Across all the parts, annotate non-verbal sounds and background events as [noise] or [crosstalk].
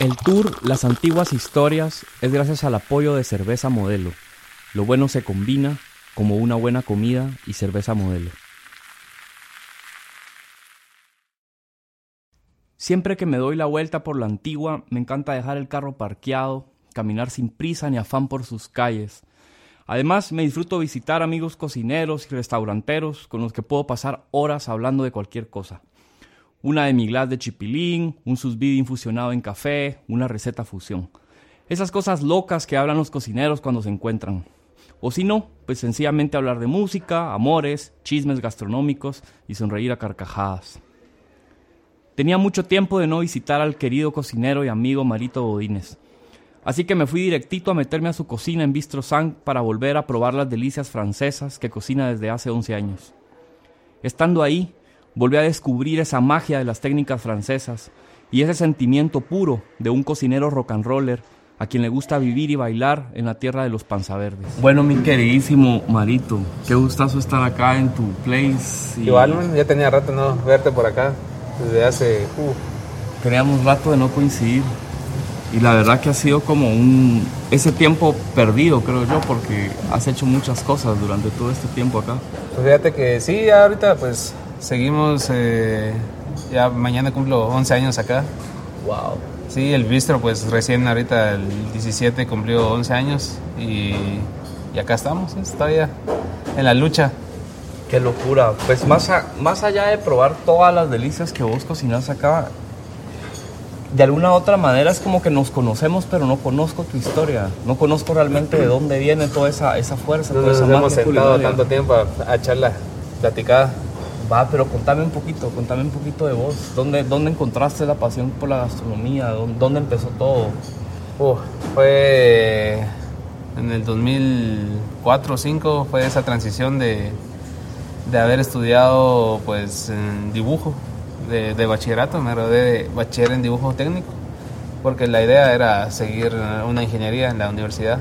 El tour Las Antiguas Historias es gracias al apoyo de Cerveza Modelo. Lo bueno se combina como una buena comida y cerveza modelo. Siempre que me doy la vuelta por la antigua, me encanta dejar el carro parqueado, caminar sin prisa ni afán por sus calles. Además, me disfruto visitar amigos cocineros y restauranteros con los que puedo pasar horas hablando de cualquier cosa una de glass de chipilín, un susbidi infusionado en café, una receta fusión. Esas cosas locas que hablan los cocineros cuando se encuentran. O si no, pues sencillamente hablar de música, amores, chismes gastronómicos y sonreír a carcajadas. Tenía mucho tiempo de no visitar al querido cocinero y amigo Marito Bodines. Así que me fui directito a meterme a su cocina en Bistro Sang para volver a probar las delicias francesas que cocina desde hace 11 años. Estando ahí, volví a descubrir esa magia de las técnicas francesas y ese sentimiento puro de un cocinero rock and roller a quien le gusta vivir y bailar en la tierra de los panzaverdes. Bueno, mi queridísimo Marito, qué gustazo estar acá en tu place. Igual, ya tenía rato no verte por acá, desde hace... Uh. Teníamos rato de no coincidir y la verdad que ha sido como un ese tiempo perdido creo yo porque has hecho muchas cosas durante todo este tiempo acá pues fíjate que sí ahorita pues Seguimos, eh, ya mañana cumplo 11 años acá. Wow. Sí, el bistro pues recién ahorita el 17 cumplió 11 años y, y acá estamos, todavía en la lucha. Qué locura. Pues más, más allá de probar todas las delicias que vos cocinas acá, de alguna u otra manera es como que nos conocemos, pero no conozco tu historia. No conozco realmente de dónde viene toda esa, esa fuerza. No nos hemos sentado tanto tiempo a, a echar la platicada. Va, pero contame un poquito, contame un poquito de vos. ¿Dónde, dónde encontraste la pasión por la gastronomía? ¿Dónde, empezó todo? fue en el 2004 o 2005, fue esa transición de, de haber estudiado pues dibujo de, bachillerato, me gradué de bachiller en dibujo técnico, porque la idea era seguir una ingeniería en la universidad,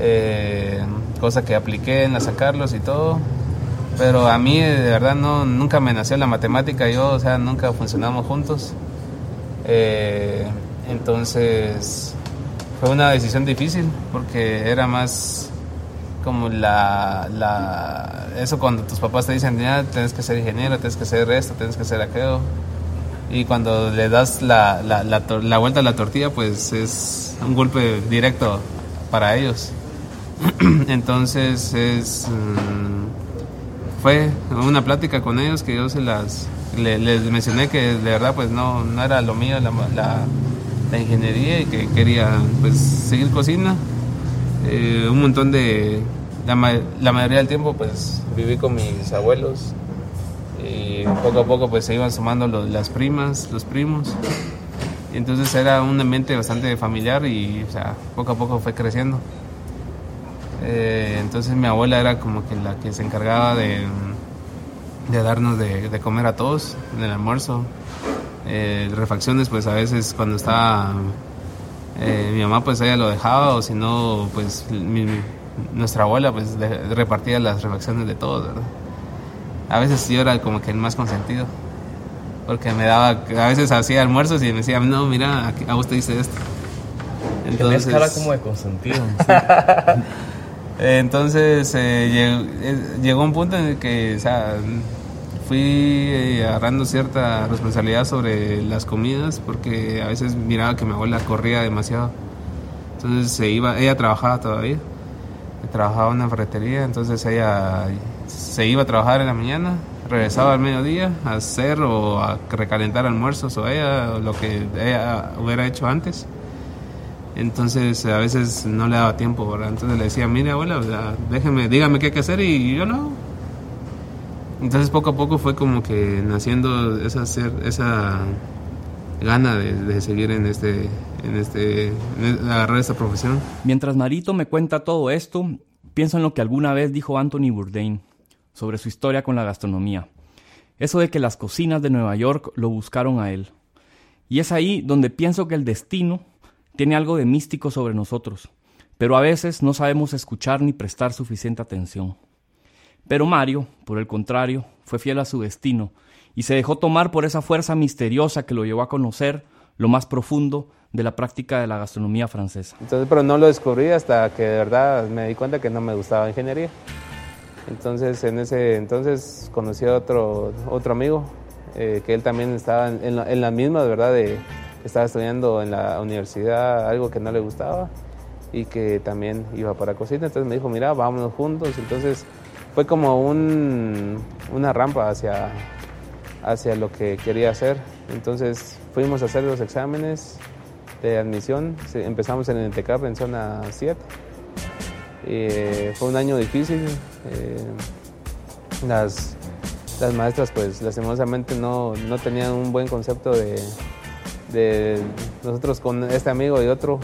eh, cosa que apliqué en la San Carlos y todo, pero a mí de verdad no, nunca me nació la matemática, yo, o sea, nunca funcionamos juntos. Eh, entonces fue una decisión difícil porque era más como la, la eso cuando tus papás te dicen ya tienes que ser ingeniero, tienes que ser esto, tienes que ser aquello y cuando le das la, la, la, vuelta a la tortilla pues es un golpe directo para ellos. [clears throat] Entonces es mm, fue una plática con ellos que yo se las les mencioné que de verdad pues no, no era lo mío la, la, ingeniería y que quería pues seguir cocina. Eh, un montón de la, la, mayoría del tiempo pues viví con mis abuelos y poco a poco pues se iban sumando las primas los primos. Y entonces era un ambiente bastante familiar y o sea, poco a poco fue creciendo eh, entonces mi abuela era como que la que se encargaba de, de darnos de, comer a todos en el almuerzo. Eh, refacciones pues a veces cuando estaba eh, mi mamá pues ella lo dejaba o si no pues nuestra abuela pues repartía las refacciones de todos, ¿verdad? A veces yo era como que el más consentido porque me daba, a veces hacía almuerzos y me decía, no, mira, a usted dice esto. Entonces, cara como de consentido. [laughs] [laughs] Entonces eh, eh, llegó, un punto en el que o sea, fui eh, agarrando cierta responsabilidad sobre las comidas porque a veces miraba que mi abuela corría demasiado. Entonces se iba, ella trabajaba todavía, trabajaba en una ferretería, entonces ella se iba a trabajar en la mañana, regresaba al mediodía a hacer o a recalentar almuerzos o ella lo que ella hubiera hecho antes entonces a veces no le daba tiempo, ¿verdad? Entonces le decía, mire abuela, déjeme, dígame qué hay que hacer y yo no. Entonces poco a poco fue como que naciendo esa, esa gana de, seguir en este, en este, agarrar esta profesión. Mientras Marito me cuenta todo esto, pienso en lo que alguna vez dijo Anthony Bourdain sobre su historia con la gastronomía. Eso de que las cocinas de Nueva York lo buscaron a él. Y es ahí donde pienso que el destino tiene algo de místico sobre nosotros, pero a veces no sabemos escuchar ni prestar suficiente atención. Pero Mario, por el contrario, fue fiel a su destino y se dejó tomar por esa fuerza misteriosa que lo llevó a conocer lo más profundo de la práctica de la gastronomía francesa. Entonces, pero no lo descubrí hasta que de verdad me di cuenta que no me gustaba ingeniería. Entonces, en ese entonces conocí a otro, otro amigo, eh, que él también estaba en la, en la misma, de verdad, de, estaba estudiando en la universidad algo que no le gustaba y que también iba para cocina. Entonces me dijo, mira, vámonos juntos. Entonces fue como un, una rampa hacia, hacia lo que quería hacer. Entonces fuimos a hacer los exámenes de admisión. Empezamos en el TECAP en zona 7. Eh, fue un año difícil. Eh, las, las maestras pues lastimosamente no, no tenían un buen concepto de, de nosotros con este amigo y otro,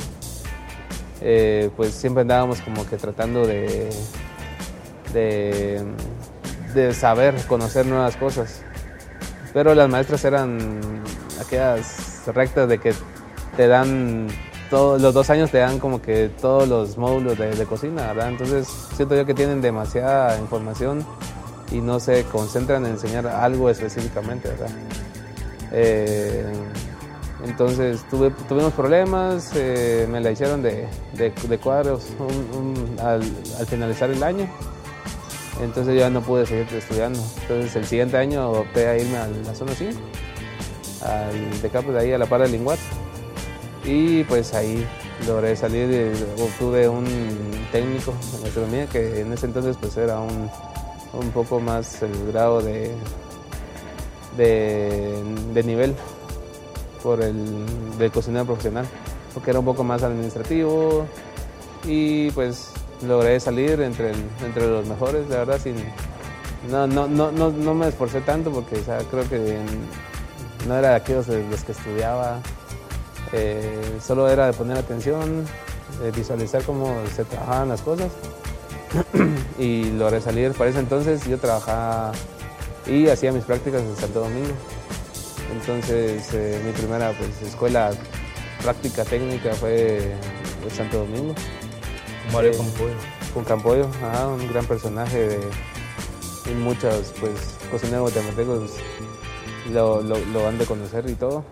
eh, pues siempre andábamos como que tratando de, de, de, saber, conocer nuevas cosas. Pero las maestras eran aquellas rectas de que te dan, todos los dos años te dan como que todos los módulos de, de cocina, ¿verdad? Entonces siento yo que tienen demasiada información y no se concentran en enseñar algo específicamente, ¿verdad? Eh, entonces tuvimos problemas, eh, me la hicieron de, cuadros al, finalizar el año. Entonces ya no pude seguir estudiando. Entonces el siguiente año opté a irme a la zona 100, al de de ahí a la par del Linguat. Y pues ahí logré salir, y obtuve un técnico en gastronomía que en ese entonces pues era un, poco más el grado de, de nivel por el de cocinero profesional, porque era un poco más administrativo y pues logré salir entre, entre los mejores, de verdad, sin, no, no, no, no, me esforcé tanto porque creo que no era de aquellos de los que estudiaba, eh, solo era de poner atención, de visualizar cómo se trabajaban las cosas [clears throat] y logré salir. Para ese entonces yo trabajaba y hacía mis prácticas en Santo Domingo. Entonces eh, mi primera pues, escuela práctica técnica fue en Santo Domingo. Mario eh, Campoyo. Con Campoyo, un gran personaje de, y muchos pues cocineros guatemaltecos lo, lo, lo han de conocer y todo.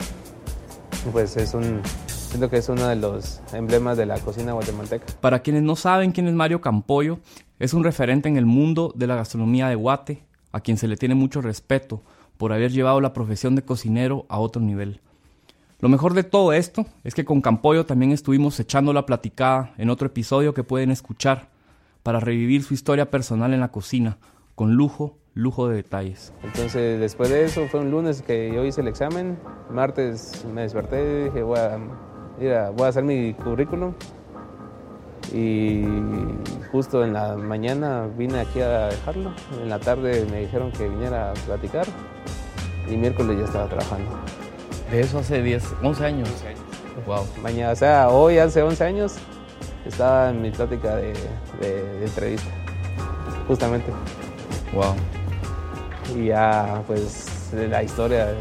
Pues es un, siento que es uno de los emblemas de la cocina guatemalteca. Para quienes no saben quién es Mario Campoyo, es un referente en el mundo de la gastronomía de Guate, a quien se le tiene mucho respeto por haber llevado la profesión de cocinero a otro nivel. Lo mejor de todo esto es que con Campoyo también estuvimos echando la platicada en otro episodio que pueden escuchar para revivir su historia personal en la cocina, con lujo, lujo de detalles. Entonces después de eso fue un lunes que yo hice el examen, martes me desperté dije voy a, voy a hacer mi currículum y justo en la mañana vine aquí a dejarlo, en la tarde me dijeron que viniera a platicar y miércoles ya estaba trabajando. De eso hace 10, 11 años. Wow. Mañana, o sea, hoy hace 11 años estaba en mi plática de, entrevista, justamente. Wow. Y ya, pues, la historia de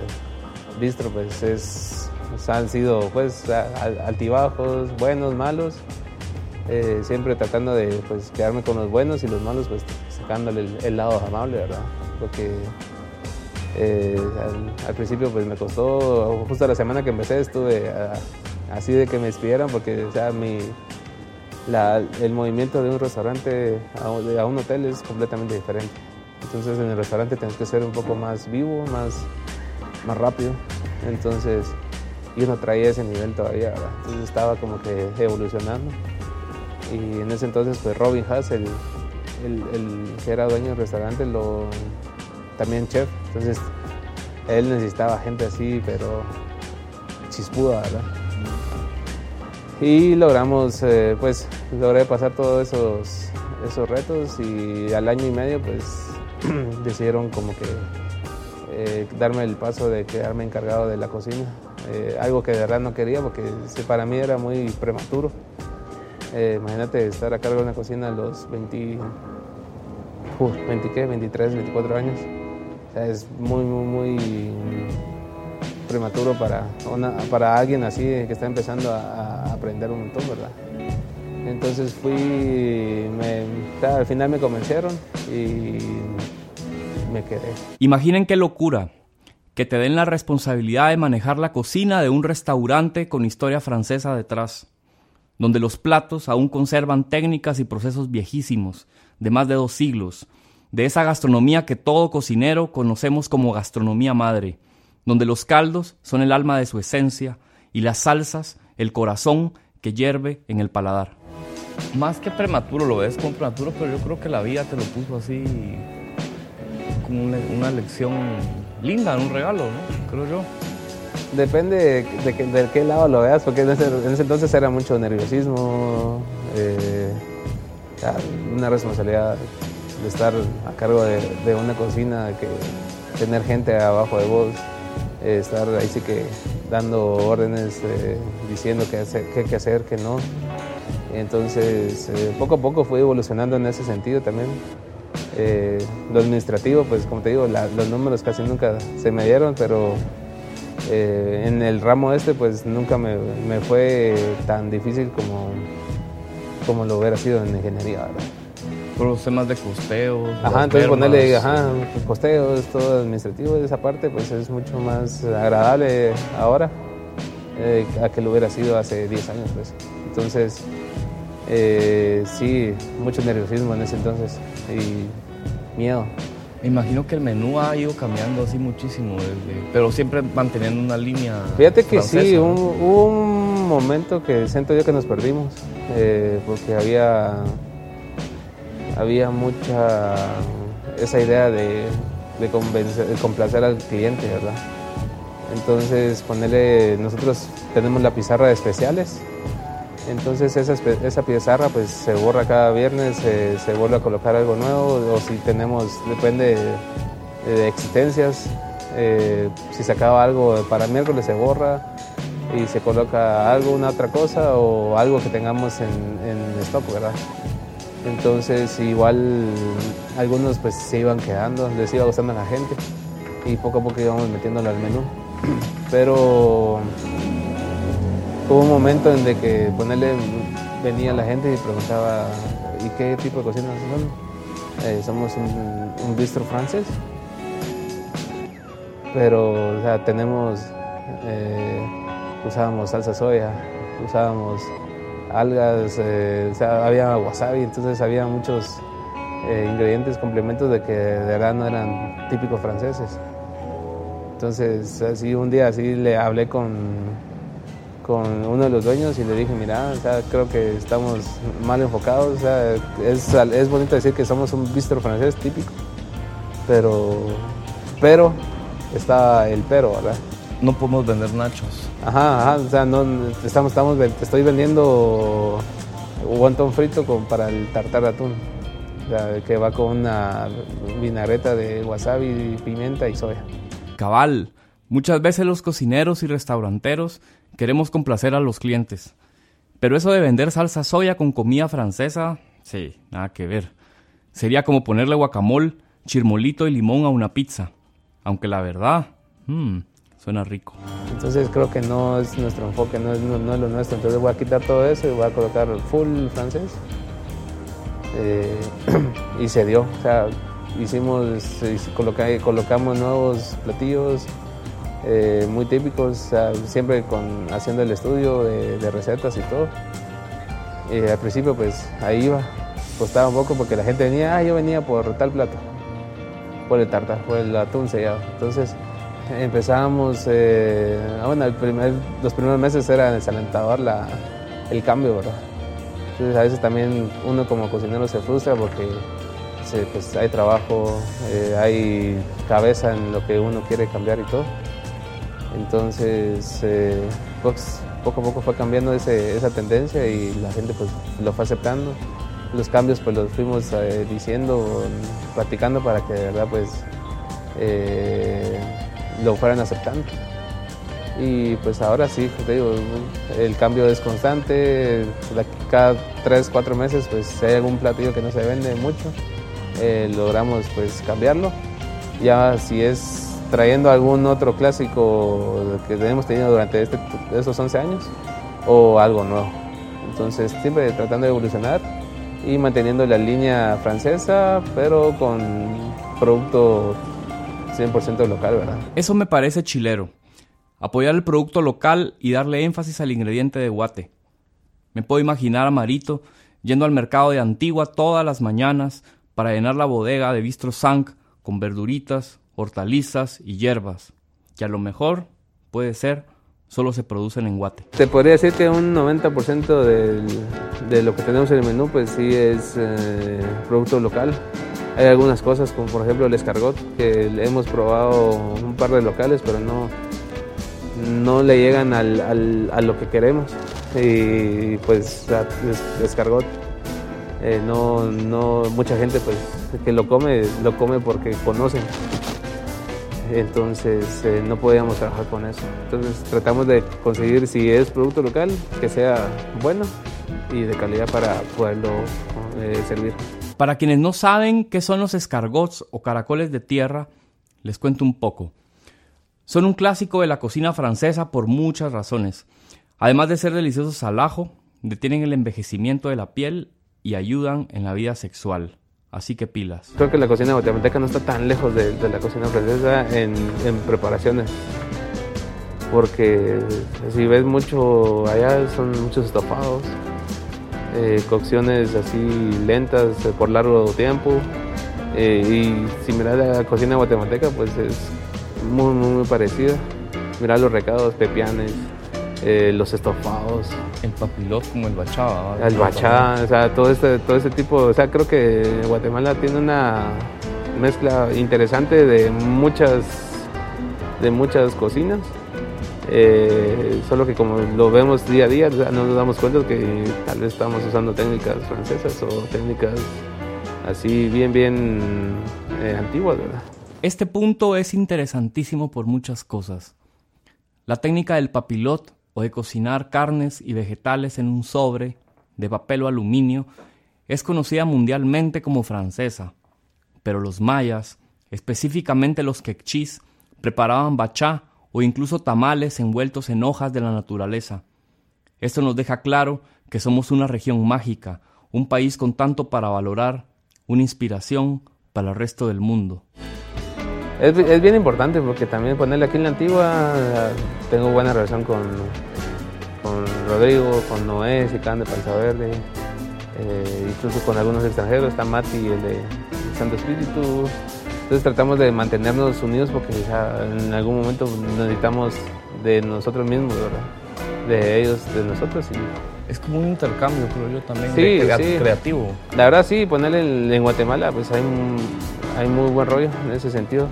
Bistro, pues, es, han sido, pues, altibajos, buenos, malos. Eh, siempre tratando de pues, quedarme con los buenos y los malos, pues sacándole el, lado amable, ¿verdad? Porque eh, al, principio pues me costó, justo la semana que empecé estuve así de que me despidieran porque sea, mi, el movimiento de un restaurante a, un hotel es completamente diferente. Entonces en el restaurante tienes que ser un poco más vivo, más, más rápido. Entonces yo no traía ese nivel todavía, ¿verdad? Entonces estaba como que evolucionando y en ese entonces pues Robin Haas, el, que era dueño del restaurante, lo, también chef, entonces él necesitaba gente así, pero chispuda, ¿verdad? Y logramos, eh, pues logré pasar todos esos, esos retos y al año y medio pues [clears throat] decidieron como que eh, darme el paso de quedarme encargado de la cocina, eh, algo que de verdad no quería porque para mí era muy prematuro. Eh, imagínate estar a cargo de una cocina a los 20, 23, 24 años. es muy, muy, muy prematuro para, para alguien así que está empezando a, aprender un montón, ¿verdad? Entonces fui, al final me convencieron y me quedé. Imaginen qué locura que te den la responsabilidad de manejar la cocina de un restaurante con historia francesa detrás, donde los platos aún conservan técnicas y procesos viejísimos, de más de dos siglos, de esa gastronomía que todo cocinero conocemos como gastronomía madre, donde los caldos son el alma de su esencia y las salsas el corazón que hierve en el paladar. Más que prematuro, lo ves como prematuro, pero yo creo que la vida te lo puso así como una, lección linda, un regalo, ¿no? Creo yo. Depende de, qué lado lo veas, porque en ese, entonces era mucho nerviosismo, eh, una responsabilidad de estar a cargo de, una cocina, que tener gente abajo de vos, eh, estar ahí sí que dando órdenes, eh, diciendo qué, hay que hacer, qué no. Entonces, poco a poco fui evolucionando en ese sentido también. lo administrativo, pues como te digo, los números casi nunca se me dieron, pero en el ramo este, pues nunca me, me, fue tan difícil como, como lo hubiera sido en ingeniería. ¿verdad? los temas de costeos. Ajá, entonces ponerle, ajá, costeos, todo administrativo, esa parte, pues es mucho más agradable ahora eh, a que lo hubiera sido hace 10 años, pues. Entonces, eh, sí, mucho nerviosismo en ese entonces y miedo. Me imagino que el menú ha ido cambiando así muchísimo, pero siempre manteniendo una línea. Fíjate que sí, hubo un momento que siento yo que nos perdimos, eh, porque había había mucha esa idea de, complacer al cliente, ¿verdad? Entonces, ponerle, nosotros tenemos la pizarra de especiales, entonces esa, esa pizarra pues se borra cada viernes, se, vuelve a colocar algo nuevo, o si tenemos, depende de, existencias, eh, si se acaba algo para miércoles se borra y se coloca algo, una otra cosa o algo que tengamos en, en stock, ¿verdad? Entonces igual algunos pues se iban quedando, les iba gustando a la gente y poco a poco íbamos metiéndolo al menú. [clears throat] Pero hubo un momento en de que ponerle venía la gente y preguntaba ¿y qué tipo de cocina son? Eh, somos un, bistro francés, pero o sea, tenemos, eh, usábamos salsa soya, usábamos algas, eh, había wasabi, entonces había muchos ingredientes, complementos de que de verdad no eran típicos franceses. Entonces, así un día así le hablé con, con uno de los dueños y le dije, mira, creo que estamos mal enfocados, es, es bonito decir que somos un bistro francés típico, pero, pero, está el pero, ¿verdad? No podemos vender nachos. Ajá, ajá, o sea, no, estamos, estamos, estoy vendiendo wonton frito con, para el tartar de atún, que va con una vinagreta de wasabi, pimienta y soya. Cabal, muchas veces los cocineros y restauranteros queremos complacer a los clientes, pero eso de vender salsa soya con comida francesa, sí, nada que ver. Sería como ponerle guacamole, chirmolito y limón a una pizza, aunque la verdad, mmm, Suena rico. Entonces creo que no es nuestro enfoque, no es, lo nuestro. Entonces voy a quitar todo eso y voy a colocar full francés. Eh, [clears throat] y se dio. O sea, hicimos, colocamos nuevos platillos eh, muy típicos, siempre con, haciendo el estudio de, recetas y todo. al principio pues ahí iba, costaba un poco porque la gente venía, ah, yo venía por tal plato, por el tartar, por el atún sellado. Entonces empezamos, eh, bueno, los primeros meses era desalentador la, el cambio, ¿verdad? Entonces a veces también uno como cocinero se frustra porque pues, hay trabajo, eh, hay cabeza en lo que uno quiere cambiar y todo. Entonces, eh, pues, poco a poco fue cambiando ese, esa tendencia y la gente pues lo fue aceptando. Los cambios pues los fuimos diciendo, platicando para que de verdad pues lo fueran aceptando. Y pues ahora sí, te digo, el cambio es constante, cada 3, 4 meses pues si hay algún platillo que no se vende mucho, eh, logramos pues cambiarlo. Ya si es trayendo algún otro clásico que hemos tenido durante este, estos 11 años o algo nuevo. Entonces siempre tratando de evolucionar y manteniendo la línea francesa, pero con producto 100% local, ¿verdad? Eso me parece chilero. Apoyar el producto local y darle énfasis al ingrediente de guate. Me puedo imaginar a Marito yendo al mercado de Antigua todas las mañanas para llenar la bodega de Bistro con verduritas, hortalizas y hierbas, que a lo mejor puede ser solo se producen en Guate. Te podría decir que un 90% de lo que tenemos en el menú pues sí es eh, producto local. Hay algunas cosas como por ejemplo el escargot, que hemos probado un par de locales pero no, no le llegan al, a lo que queremos. Y pues el escargot, eh, no, no, mucha gente pues que lo come, lo come porque conocen entonces eh, no podíamos trabajar con eso. Entonces tratamos de conseguir, si es producto local, que sea bueno y de calidad para poderlo eh, servir. Para quienes no saben qué son los escargots o caracoles de tierra, les cuento un poco. Son un clásico de la cocina francesa por muchas razones. Además de ser deliciosos al ajo, detienen el envejecimiento de la piel y ayudan en la vida sexual. Así que pilas. Creo que la cocina guatemalteca no está tan lejos de, la cocina francesa en, preparaciones. Porque si ves mucho allá son muchos estofados, eh, cocciones así lentas eh, por largo tiempo. Eh, y si miras la cocina guatemalteca, pues es muy, muy, parecida. Mirar los recados, pepianes, eh, los estofados. El papilot como el bachá. El bachá, o sea, todo este, todo ese tipo, o sea, creo que Guatemala tiene una mezcla interesante de muchas, de muchas cocinas. Eh, solo que como lo vemos día a día, no nos damos cuenta que tal vez estamos usando técnicas francesas o técnicas así bien, bien eh, antiguas, ¿verdad? Este punto es interesantísimo por muchas cosas. La técnica del papilot o de cocinar carnes y vegetales en un sobre de papel o aluminio es conocida mundialmente como francesa, pero los mayas, específicamente los quechís, preparaban bachá o incluso tamales envueltos en hojas de la naturaleza. Esto nos deja claro que somos una región mágica, un país con tanto para valorar, una inspiración para el resto del mundo. Es, bien importante porque también ponerle aquí en antigua tengo buena relación con, con Rodrigo, con Noé, Sicán de Panza Verde, eh, incluso con algunos extranjeros, está Mati, el de Santo Espíritu. Entonces tratamos de mantenernos unidos porque en algún momento necesitamos de nosotros mismos, ¿verdad? De ellos, de nosotros. Y... Es como un intercambio, creo yo también, sí, creativo. La verdad sí, ponerle en, Guatemala, pues hay, hay muy buen rollo en ese sentido.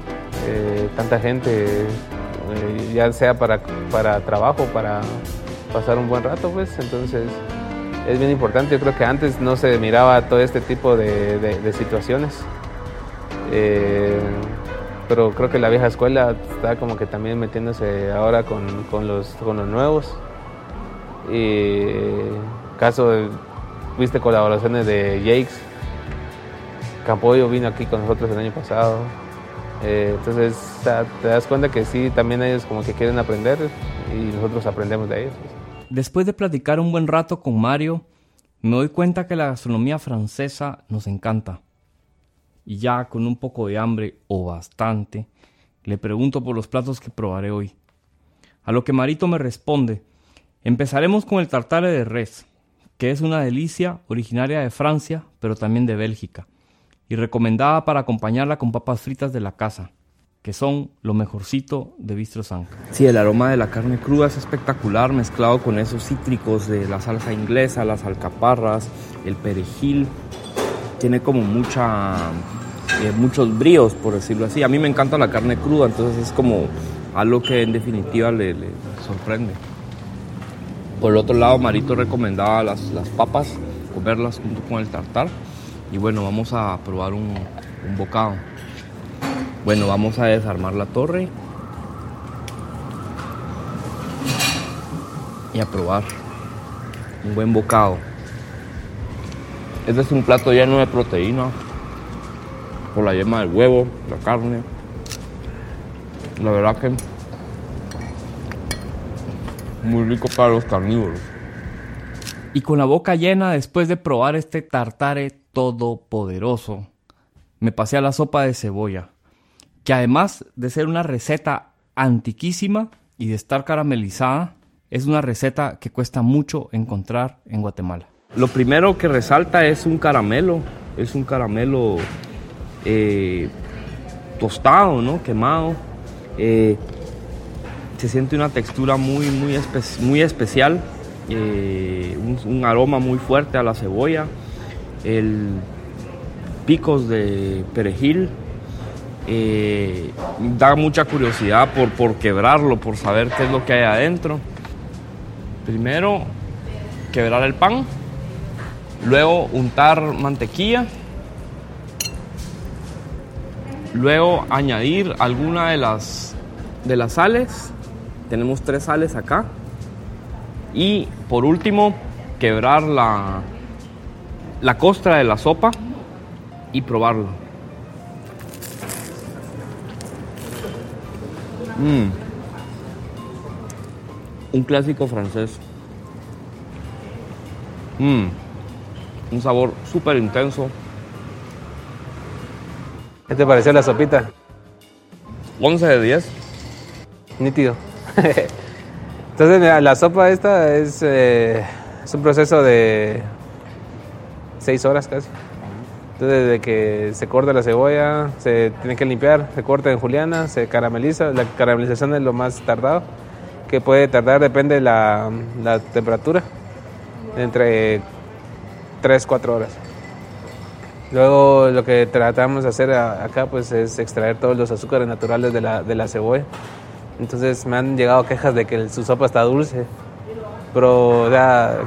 Eh, tanta gente, eh, ya sea para, para trabajo, para pasar un buen rato, pues entonces es bien importante. Yo creo que antes no se miraba todo este tipo de, situaciones. Eh, pero creo que la vieja escuela está como que también metiéndose ahora con, los, nuevos. Y caso, viste colaboraciones de Jakes. Campoyo vino aquí con nosotros el año pasado. Eh, entonces te das cuenta que sí, también ellos como que quieren aprender y nosotros aprendemos de ellos. Después de platicar un buen rato con Mario, me doy cuenta que la gastronomía francesa nos encanta. Y ya con un poco de hambre o bastante, le pregunto por los platos que probaré hoy. A lo que Marito me responde, empezaremos con el tartare de res, que es una delicia originaria de Francia, pero también de Bélgica, y recomendada para acompañarla con papas fritas de la casa que son lo mejorcito de Bistro Sank. Sí, el aroma de la carne cruda es espectacular, mezclado con esos cítricos de la salsa inglesa, las alcaparras, el perejil. Tiene como mucha, eh, muchos bríos, por decirlo así. A mí me encanta la carne cruda, entonces es como algo que en definitiva le, sorprende. Por el otro lado, Marito recomendaba las, las, papas, comerlas junto con el tartar. Y bueno, vamos a probar un, un bocado. Bueno, vamos a desarmar la torre y a probar un buen bocado. Este es un plato lleno de proteína por la yema del huevo, la carne. La verdad que muy rico para los carnívoros. Y con la boca llena después de probar este tartare todopoderoso, me pasé a la sopa de cebolla que además de ser una receta antiquísima y de estar caramelizada, es una receta que cuesta mucho encontrar en Guatemala. Lo primero que resalta es un caramelo, es un caramelo eh, tostado, ¿no? Quemado. Eh, se siente una textura muy, muy, especial, eh, un, aroma muy fuerte a la cebolla, el picos de perejil. Da mucha curiosidad por, por quebrarlo, por saber qué es lo que hay adentro. Primero, quebrar el pan, luego untar mantequilla, luego añadir alguna de las, de las sales, tenemos tres sales acá, y por último, quebrar la, la costra de la sopa y probarlo. Mm un clásico francés. Mm, un sabor súper intenso. ¿Qué te pareció la sopita? 11 de 10. Nítido. [laughs] Entonces, mira, la sopa esta es, eh, es un proceso de 6 horas casi. Entonces, desde que se corta la cebolla, se tiene que limpiar, se corta en juliana, se carameliza. La caramelización es lo más tardado que puede tardar, depende de la, temperatura, entre 3, 4 horas. Luego lo que tratamos de hacer acá pues es extraer todos los azúcares naturales de la, de la cebolla. Entonces me han llegado quejas de que su sopa está dulce. Pero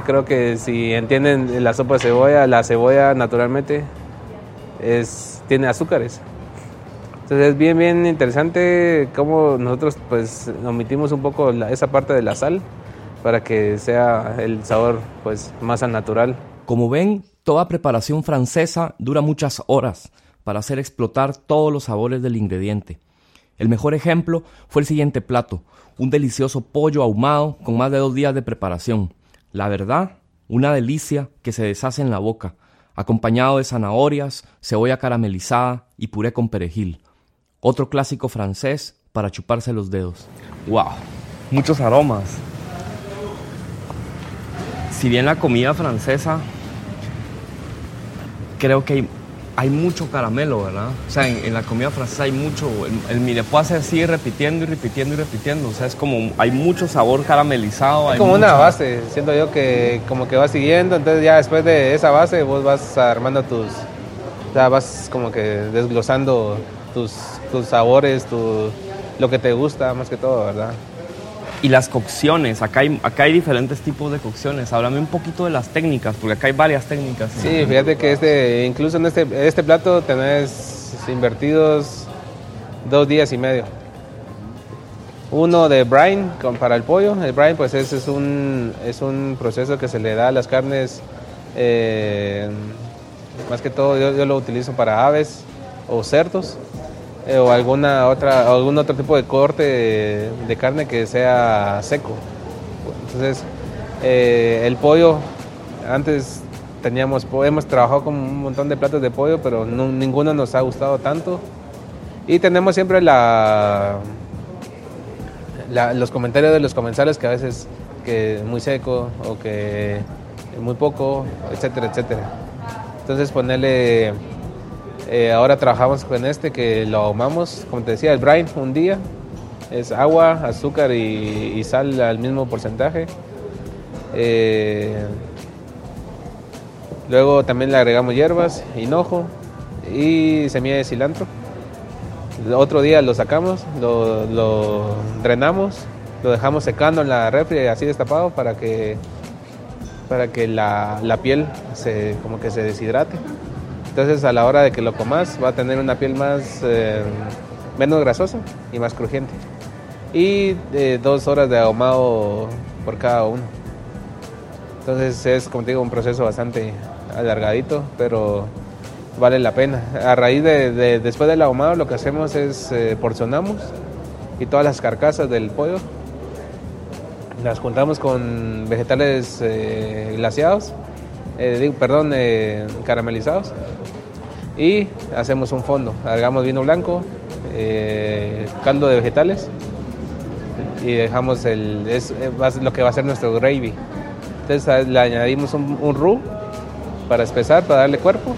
creo que si entienden la sopa de cebolla, la cebolla naturalmente es, tiene azúcares. Entonces es bien, bien interesante cómo nosotros pues omitimos un poco esa parte de la sal para que sea el sabor pues más al natural. Como ven, toda preparación francesa dura muchas horas para hacer explotar todos los sabores del ingrediente. El mejor ejemplo fue el siguiente plato, un delicioso pollo ahumado con más de dos días de preparación. La verdad, una delicia que se deshace en la boca, acompañado de zanahorias, cebolla caramelizada y puré con perejil. Otro clásico francés para chuparse los dedos. ¡Wow! Muchos aromas. Si bien la comida francesa, creo que hay, mucho caramelo, ¿verdad? O sea, en, la comida francesa hay mucho. El, el se sigue repitiendo y repitiendo y repitiendo. O sea, es como hay mucho sabor caramelizado. Es como una base. Siento yo que como que va siguiendo. Entonces, ya después de esa base, vos vas armando tus. Ya vas como que desglosando tus tus sabores, tu, lo que te gusta más que todo, ¿verdad? Y las cocciones, acá hay, acá hay diferentes tipos de cocciones. Háblame un poquito de las técnicas, porque acá hay varias técnicas. Sí, fíjate que este, incluso en este, este plato tenés invertidos dos días y medio. Uno de brine para el pollo. El brine pues es, es, un, es un proceso que se le da a las carnes, eh, más que todo yo, yo, lo utilizo para aves o cerdos. Eh, o alguna otra, algún otro tipo de corte de, carne que sea seco. Entonces, eh, el pollo, antes teníamos, hemos trabajado con un montón de platos de pollo, pero ninguno nos ha gustado tanto. Y tenemos siempre la, los comentarios de los comensales que a veces que muy seco o que muy poco, etcétera, etcétera. Entonces ponerle eh, ahora trabajamos con este que lo ahumamos, como te decía, el brine un día. Es agua, azúcar y, sal al mismo porcentaje. Eh, luego también le agregamos hierbas, hinojo y semilla de cilantro. Otro día lo sacamos, lo, drenamos, lo dejamos secando en la refri así destapado para que, para que la, la piel como que se deshidrate. Entonces a la hora de que lo comas va a tener una piel más eh, menos grasosa y más crujiente. Y eh, dos horas de ahumado por cada uno. Entonces es, como te digo, un proceso bastante alargadito, pero vale la pena. A raíz de, después del ahumado lo que hacemos es eh, porcionamos y todas las carcasas del pollo las juntamos con vegetales glaciados eh, perdón, eh, caramelizados y hacemos un fondo. Agregamos vino blanco, eh, caldo de vegetales y dejamos el, es, lo que va a ser nuestro gravy. Entonces le añadimos un, roux para espesar, para darle cuerpo.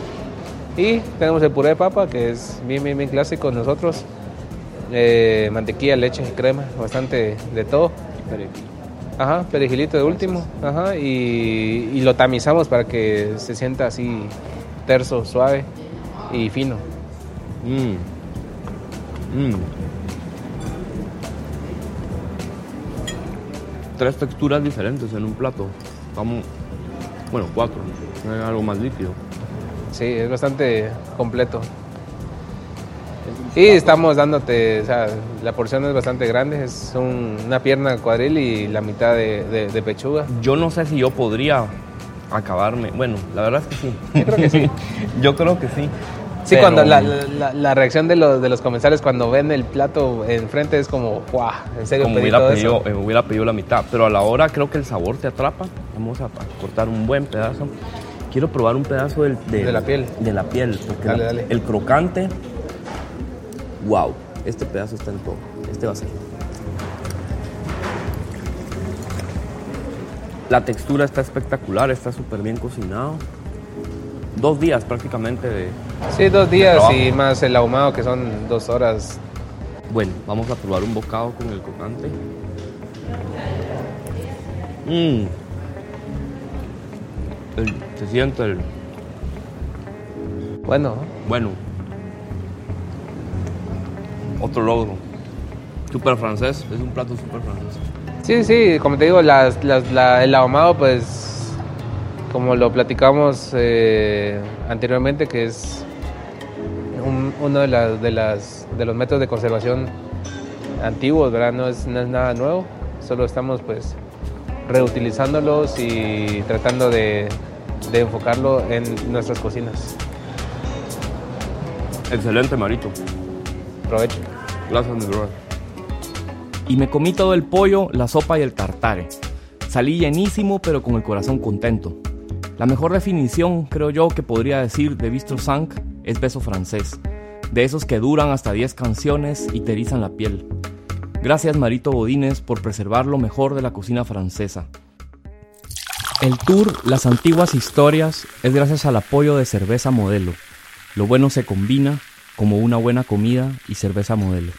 Y tenemos el puré de papa, que es bien, bien, bien clásico nosotros. Eh, mantequilla, leche, crema, bastante de todo. Ajá, perejilito de último. Ajá, y, lo tamizamos para que se sienta así terso, suave y fino. Mm. Mm. Tres texturas diferentes en un plato. Vamos, bueno, cuatro. algo más líquido. Sí, es bastante completo. Y estamos dándote, o sea, la porción es bastante grande, es una pierna cuadril y la mitad de, pechuga. Yo no sé si yo podría acabarme, bueno, la verdad es que sí. Yo creo que sí. [laughs] yo creo que sí. Sí, cuando la, reacción de los, de los comensales cuando ven el plato enfrente es como, ¡guau! ¿En serio como hubiera pedido, eh, hubiera pedido la mitad, pero a la hora creo que el sabor te atrapa. Vamos a cortar un buen pedazo. Quiero probar un pedazo del, de, la piel. De la piel, porque dale, dale. el crocante, wow, este pedazo está en todo. Este va a ser. La textura está espectacular, está súper bien cocinado. Dos días prácticamente de. Sí, dos días y más el ahumado que son dos horas. Bueno, vamos a probar un bocado con el crocante. Mmm se siente el... Bueno. Bueno. Otro logro. Super francés, es un plato super francés. Sí, sí, como te digo, el ahumado, pues, como lo platicamos eh, anteriormente, que es uno de, las, de, las, de los métodos de conservación antiguos, ¿verdad? No es, no es nada nuevo, solo estamos, pues, reutilizándolos y tratando de, enfocarlo en nuestras cocinas. Excelente, Marito. Provecho. Gracias, mi Y me comí todo el pollo, la sopa y el tartare. Salí llenísimo, pero con el corazón contento. La mejor definición, creo yo, que podría decir de Bistro Sank es beso francés. De esos que duran hasta 10 canciones y te erizan la piel. Gracias Marito Bodines por preservar lo mejor de la cocina francesa. El tour Las antiguas historias es gracias al apoyo de Cerveza Modelo. Lo bueno se combina como una buena comida y cerveza modelo.